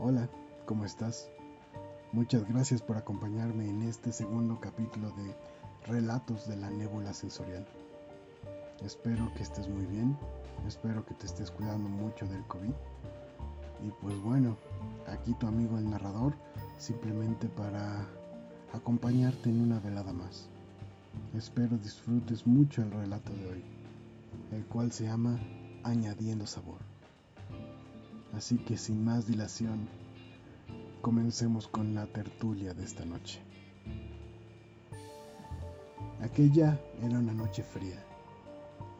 Hola, ¿cómo estás? Muchas gracias por acompañarme en este segundo capítulo de Relatos de la Nébula Sensorial. Espero que estés muy bien, espero que te estés cuidando mucho del COVID. Y pues bueno, aquí tu amigo el narrador, simplemente para acompañarte en una velada más. Espero disfrutes mucho el relato de hoy, el cual se llama Añadiendo Sabor. Así que sin más dilación, comencemos con la tertulia de esta noche. Aquella era una noche fría.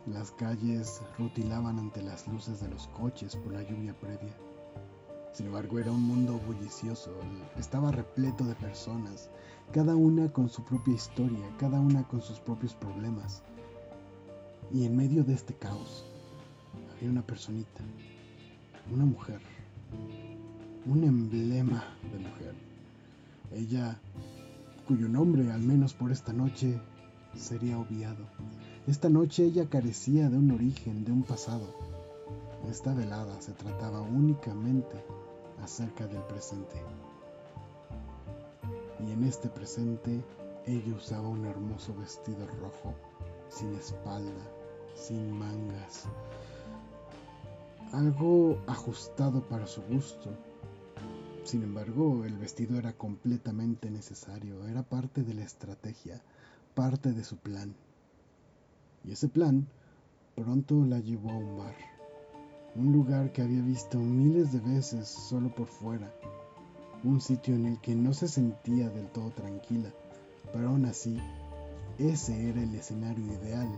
Las calles rutilaban ante las luces de los coches por la lluvia previa. Sin embargo, era un mundo bullicioso, estaba repleto de personas, cada una con su propia historia, cada una con sus propios problemas. Y en medio de este caos había una personita, una mujer, un emblema de mujer. Ella, cuyo nombre, al menos por esta noche, sería obviado. Esta noche ella carecía de un origen, de un pasado. Esta velada se trataba únicamente acerca del presente. Y en este presente ella usaba un hermoso vestido rojo, sin espalda, sin mangas, algo ajustado para su gusto. Sin embargo, el vestido era completamente necesario, era parte de la estrategia, parte de su plan. Y ese plan pronto la llevó a un bar, un lugar que había visto miles de veces solo por fuera, un sitio en el que no se sentía del todo tranquila, pero aún así, ese era el escenario ideal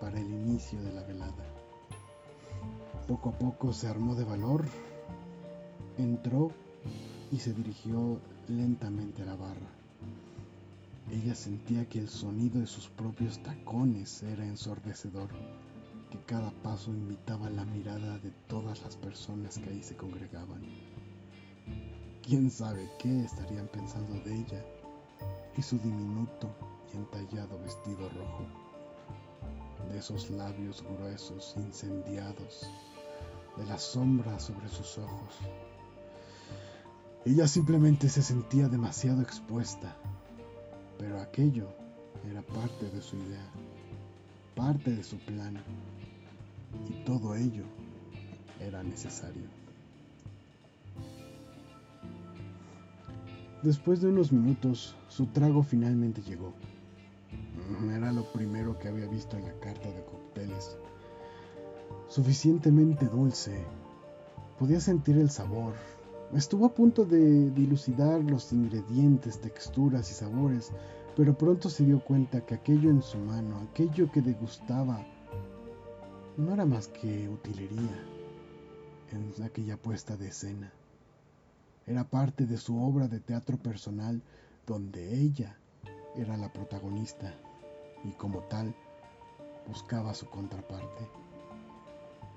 para el inicio de la velada. Poco a poco se armó de valor, entró y se dirigió lentamente a la barra. Ella sentía que el sonido de sus propios tacones era ensordecedor, que cada paso invitaba la mirada de todas las personas que ahí se congregaban. ¿Quién sabe qué estarían pensando de ella y su diminuto y entallado vestido rojo? De esos labios gruesos incendiados de la sombra sobre sus ojos. Ella simplemente se sentía demasiado expuesta, pero aquello era parte de su idea, parte de su plan, y todo ello era necesario. Después de unos minutos, su trago finalmente llegó. Era lo primero que había visto en la carta de cócteles suficientemente dulce. Podía sentir el sabor. Estuvo a punto de dilucidar los ingredientes, texturas y sabores, pero pronto se dio cuenta que aquello en su mano, aquello que degustaba, no era más que utilería en aquella puesta de escena. Era parte de su obra de teatro personal donde ella era la protagonista y como tal buscaba su contraparte.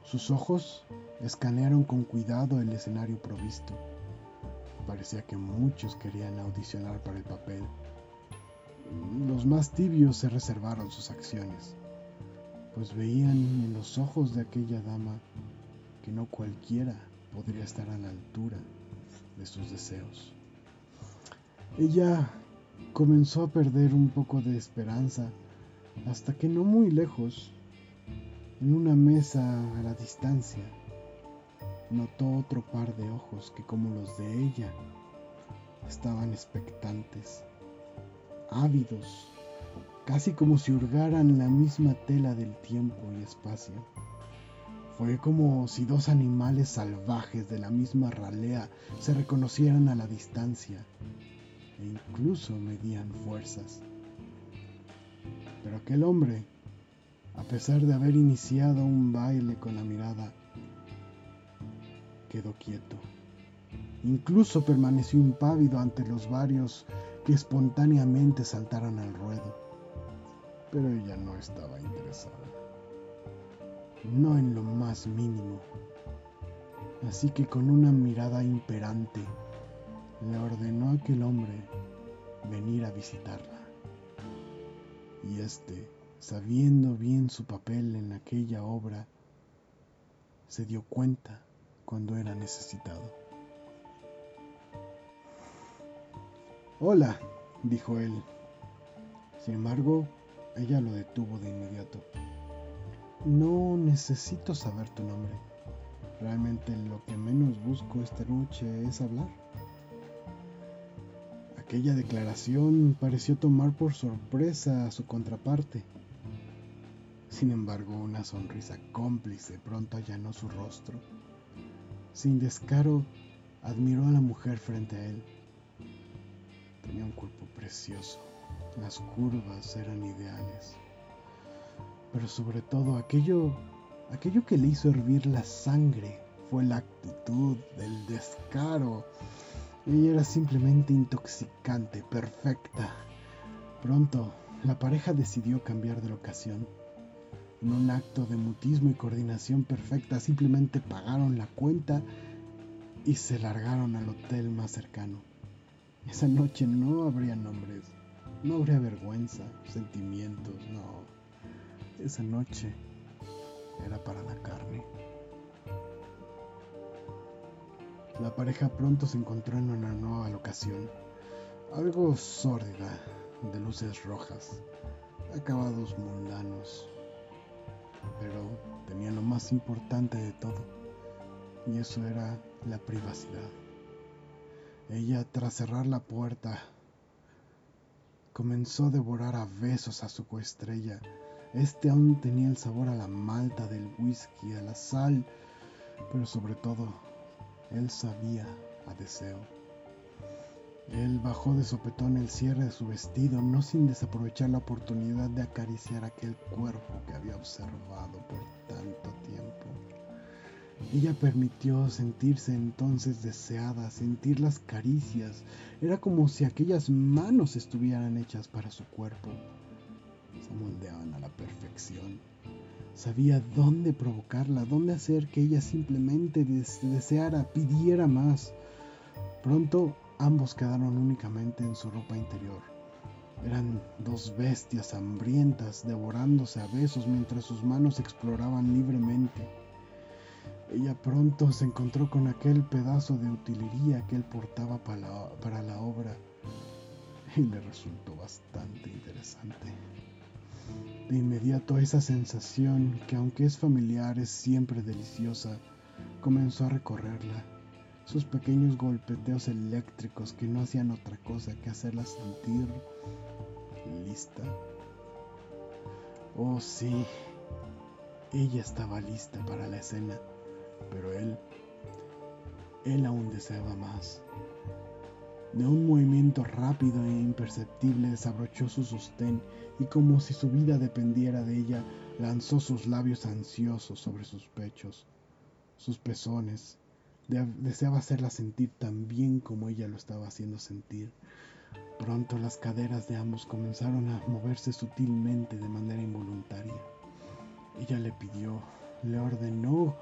Sus ojos escanearon con cuidado el escenario provisto. Parecía que muchos querían audicionar para el papel. Los más tibios se reservaron sus acciones, pues veían en los ojos de aquella dama que no cualquiera podría estar a la altura de sus deseos. Ella comenzó a perder un poco de esperanza hasta que no muy lejos en una mesa a la distancia, notó otro par de ojos que como los de ella estaban expectantes, ávidos, casi como si hurgaran la misma tela del tiempo y espacio. Fue como si dos animales salvajes de la misma ralea se reconocieran a la distancia e incluso medían fuerzas. Pero aquel hombre a pesar de haber iniciado un baile con la mirada, quedó quieto. Incluso permaneció impávido ante los varios que espontáneamente saltaron al ruedo. Pero ella no estaba interesada. No en lo más mínimo. Así que con una mirada imperante le ordenó a aquel hombre venir a visitarla. Y este sabiendo bien su papel en aquella obra, se dio cuenta cuando era necesitado. Hola, dijo él. Sin embargo, ella lo detuvo de inmediato. No necesito saber tu nombre. Realmente lo que menos busco esta noche es hablar. Aquella declaración pareció tomar por sorpresa a su contraparte. Sin embargo, una sonrisa cómplice pronto allanó su rostro. Sin descaro, admiró a la mujer frente a él. Tenía un cuerpo precioso, las curvas eran ideales, pero sobre todo aquello, aquello que le hizo hervir la sangre fue la actitud, el descaro. Ella era simplemente intoxicante, perfecta. Pronto, la pareja decidió cambiar de locación. En un acto de mutismo y coordinación perfecta, simplemente pagaron la cuenta y se largaron al hotel más cercano. Esa noche no habría nombres, no habría vergüenza, sentimientos, no. Esa noche era para la carne. La pareja pronto se encontró en una nueva locación, algo sórdida, de luces rojas, acabados mundanos, pero tenía lo más importante de todo, y eso era la privacidad. Ella, tras cerrar la puerta, comenzó a devorar a besos a su coestrella. Este aún tenía el sabor a la malta del whisky, a la sal, pero sobre todo, él sabía a deseo. Él bajó de sopetón el cierre de su vestido, no sin desaprovechar la oportunidad de acariciar aquel cuerpo que había observado por tanto tiempo. Ella permitió sentirse entonces deseada, sentir las caricias. Era como si aquellas manos estuvieran hechas para su cuerpo. Se moldeaban a la perfección. Sabía dónde provocarla, dónde hacer que ella simplemente deseara, pidiera más. Pronto ambos quedaron únicamente en su ropa interior. Eran dos bestias hambrientas devorándose a besos mientras sus manos exploraban libremente. Ella pronto se encontró con aquel pedazo de utilería que él portaba para la, obra y le resultó bastante interesante. De inmediato esa sensación, que aunque es familiar es siempre deliciosa, comenzó a recorrerla. Sus pequeños golpeteos eléctricos que no hacían otra cosa que hacerla sentir lista. Oh sí, ella estaba lista para la escena pero él, él aún deseaba más. De un movimiento rápido e imperceptible desabrochó su sostén y como si su vida dependiera de ella, lanzó sus labios ansiosos sobre sus pechos, sus pezones. Deseaba hacerla sentir tan bien como ella lo estaba haciendo sentir. Pronto las caderas de ambos comenzaron a moverse sutilmente de manera involuntaria. Ella le pidió, le ordenó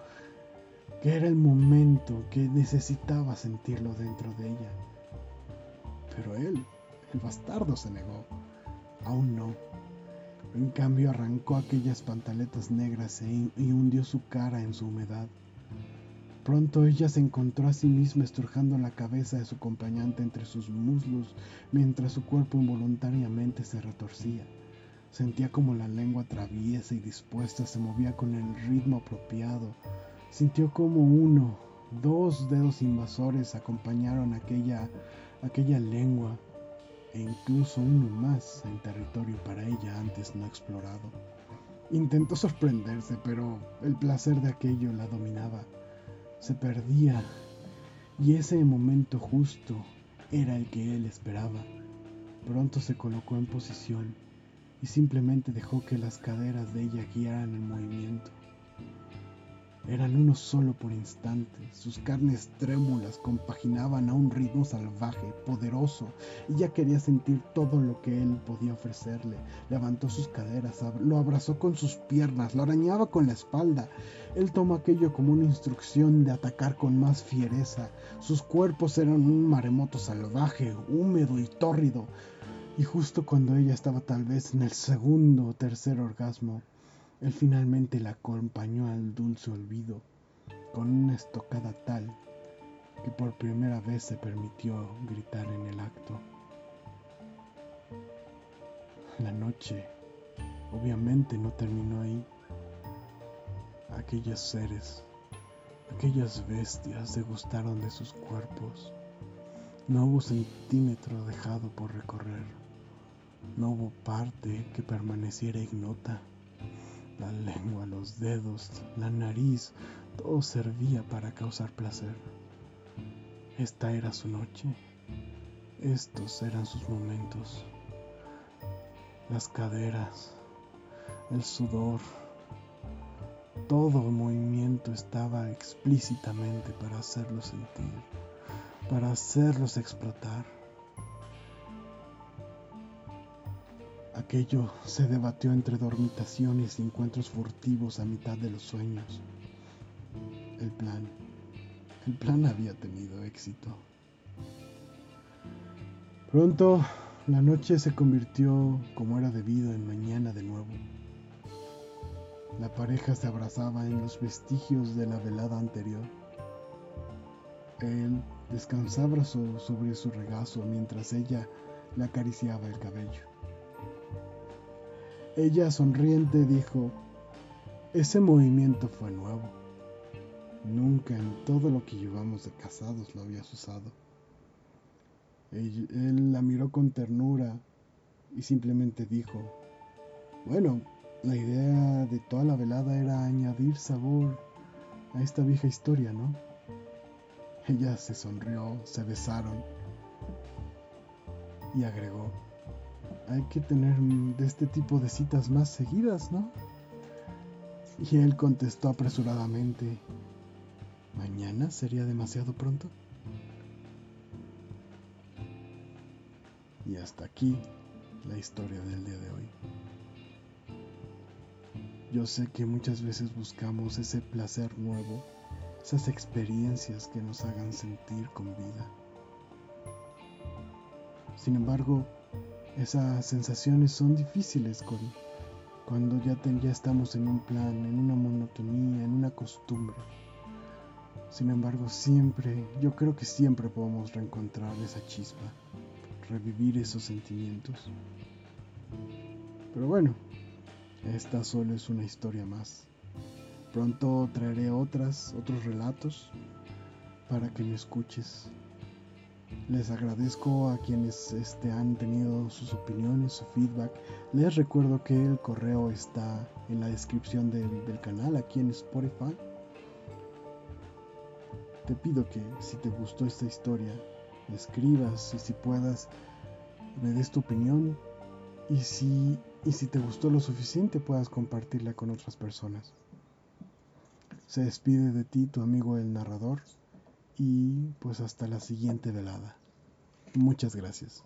que era el momento que necesitaba sentirlo dentro de ella. Pero él, el bastardo, se negó. Aún no. En cambio arrancó aquellas pantaletas negras e y hundió su cara en su humedad. Pronto ella se encontró a sí misma estrujando la cabeza de su acompañante entre sus muslos mientras su cuerpo involuntariamente se retorcía. Sentía como la lengua traviesa y dispuesta se movía con el ritmo apropiado, Sintió como uno, dos dedos invasores acompañaron aquella, aquella lengua e incluso uno más en territorio para ella antes no explorado. Intentó sorprenderse, pero el placer de aquello la dominaba. Se perdía y ese momento justo era el que él esperaba. Pronto se colocó en posición y simplemente dejó que las caderas de ella guiaran el movimiento. Eran uno solo por instante. Sus carnes trémulas compaginaban a un ritmo salvaje, poderoso. Ella quería sentir todo lo que él podía ofrecerle. Levantó sus caderas, lo abrazó con sus piernas, lo arañaba con la espalda. Él tomó aquello como una instrucción de atacar con más fiereza. Sus cuerpos eran un maremoto salvaje, húmedo y tórrido. Y justo cuando ella estaba tal vez en el segundo o tercer orgasmo, él finalmente la acompañó al dulce olvido con una estocada tal que por primera vez se permitió gritar en el acto. la noche obviamente no terminó ahí. Aquellos seres, aquellas bestias degustaron de sus cuerpos. No hubo centímetro dejado por recorrer. No hubo parte que permaneciera ignota. La lengua, los dedos, la nariz, todo servía para causar placer. Esta era su noche. Estos eran sus momentos. Las caderas, el sudor, todo movimiento estaba explícitamente para hacerlos sentir, para hacerlos explotar. Aquello se debatió entre dormitaciones y encuentros furtivos a mitad de los sueños. El plan, el plan había tenido éxito. Pronto la noche se convirtió, como era debido, en mañana de nuevo. La pareja se abrazaba en los vestigios de la velada anterior. Él descansaba sobre su regazo mientras ella le acariciaba el cabello. Ella sonriente dijo, ese movimiento fue nuevo. Nunca en todo lo que llevamos de casados lo habías usado. Él, la miró con ternura y simplemente dijo, bueno, la idea de toda la velada era añadir sabor a esta vieja historia, ¿no? Ella se sonrió, se besaron y agregó, hay que tener de este tipo de citas más seguidas, ¿no? Y él contestó apresuradamente, ¿mañana sería demasiado pronto? Y hasta aquí la historia del día de hoy. Yo sé que muchas veces buscamos ese placer nuevo, esas experiencias que nos hagan sentir con vida. Sin embargo, esas sensaciones son difíciles cuando ya, ya estamos en un plan, en una monotonía, en una costumbre. Sin embargo, siempre, yo creo que siempre podemos reencontrar esa chispa revivir esos sentimientos. Pero bueno, esta solo es una historia más. Pronto traeré otras, otros relatos para que me escuches. Les agradezco a quienes este, han tenido sus opiniones, su feedback. Les recuerdo que el correo está en la descripción del, canal aquí en Spotify. Te pido que si te gustó esta historia, escribas y si puedas me des tu opinión y si, y si te gustó lo suficiente puedas compartirla con otras personas. Se despide de ti tu amigo el narrador y pues hasta la siguiente velada. Muchas gracias.